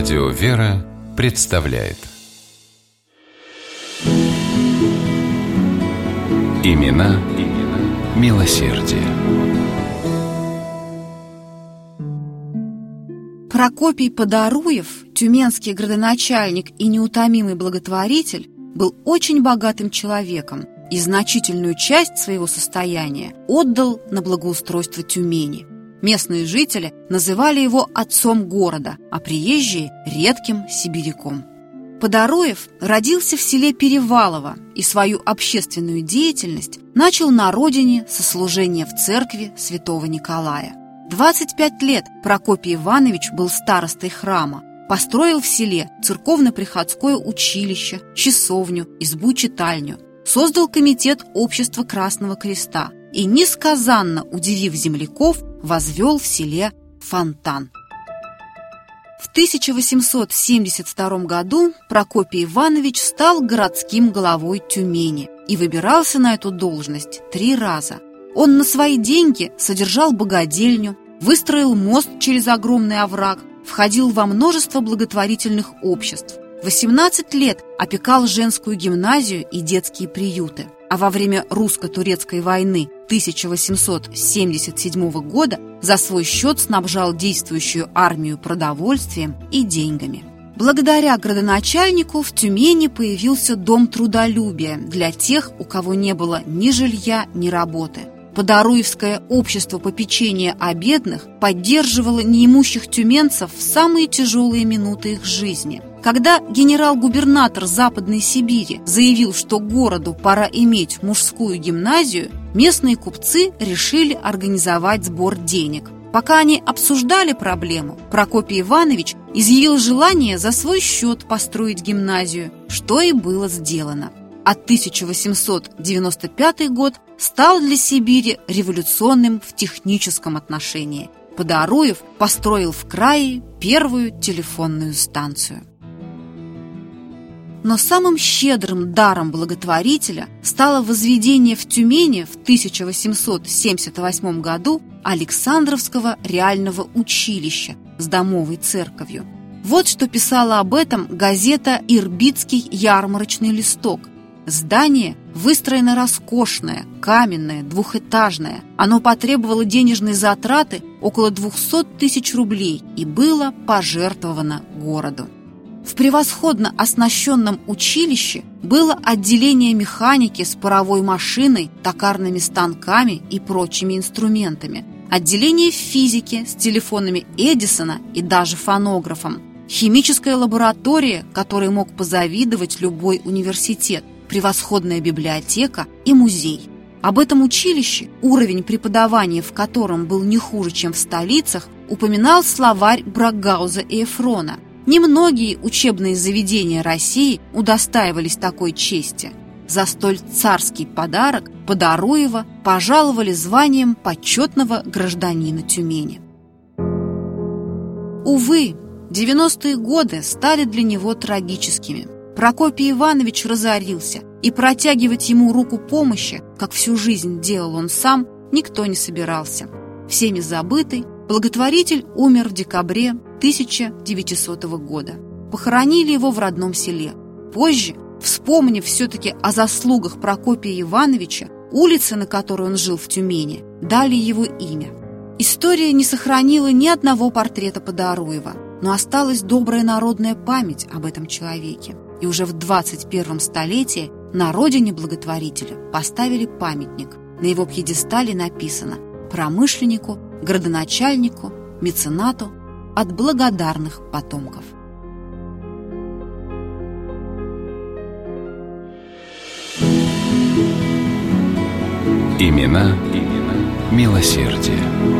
Радио «Вера» представляет Имена, имена милосердие. Прокопий Подоруев, тюменский градоначальник и неутомимый благотворитель, был очень богатым человеком и значительную часть своего состояния отдал на благоустройство Тюмени. Местные жители называли его отцом города, а приезжие – редким сибиряком. Подороев родился в селе Перевалово и свою общественную деятельность начал на родине со служения в церкви святого Николая. 25 лет Прокопий Иванович был старостой храма, построил в селе церковно-приходское училище, часовню, избу-читальню, создал комитет общества Красного Креста и, несказанно удивив земляков, возвел в селе фонтан. В 1872 году Прокопий Иванович стал городским головой Тюмени и выбирался на эту должность три раза. Он на свои деньги содержал богадельню, выстроил мост через огромный овраг, входил во множество благотворительных обществ. 18 лет опекал женскую гимназию и детские приюты а во время русско-турецкой войны 1877 года за свой счет снабжал действующую армию продовольствием и деньгами. Благодаря градоначальнику в Тюмени появился дом трудолюбия для тех, у кого не было ни жилья, ни работы. Подоруевское общество попечения о бедных поддерживало неимущих тюменцев в самые тяжелые минуты их жизни – когда генерал-губернатор Западной Сибири заявил, что городу пора иметь мужскую гимназию, местные купцы решили организовать сбор денег. Пока они обсуждали проблему, Прокопий Иванович изъявил желание за свой счет построить гимназию, что и было сделано. А 1895 год стал для Сибири революционным в техническом отношении. Подоруев построил в крае первую телефонную станцию. Но самым щедрым даром благотворителя стало возведение в Тюмени в 1878 году Александровского реального училища с домовой церковью. Вот что писала об этом газета «Ирбитский ярмарочный листок». Здание выстроено роскошное, каменное, двухэтажное. Оно потребовало денежной затраты около 200 тысяч рублей и было пожертвовано городу. В превосходно оснащенном училище было отделение механики с паровой машиной, токарными станками и прочими инструментами, отделение физики с телефонами Эдисона и даже фонографом, химическая лаборатория, которой мог позавидовать любой университет, превосходная библиотека и музей. Об этом училище, уровень преподавания в котором был не хуже, чем в столицах, упоминал словарь Брагауза и Эфрона – Немногие учебные заведения России удостаивались такой чести. За столь царский подарок Подоруева пожаловали званием почетного гражданина Тюмени. Увы, 90-е годы стали для него трагическими. Прокопий Иванович разорился, и протягивать ему руку помощи, как всю жизнь делал он сам, никто не собирался. Всеми забытый, благотворитель умер в декабре 1900 года. Похоронили его в родном селе. Позже, вспомнив все-таки о заслугах Прокопия Ивановича, улицы, на которой он жил в Тюмени, дали его имя. История не сохранила ни одного портрета Подоруева, но осталась добрая народная память об этом человеке. И уже в 21 столетии на родине благотворителя поставили памятник. На его пьедестале написано «Промышленнику, градоначальнику, меценату, от благодарных потомков. Имена, имена милосердие.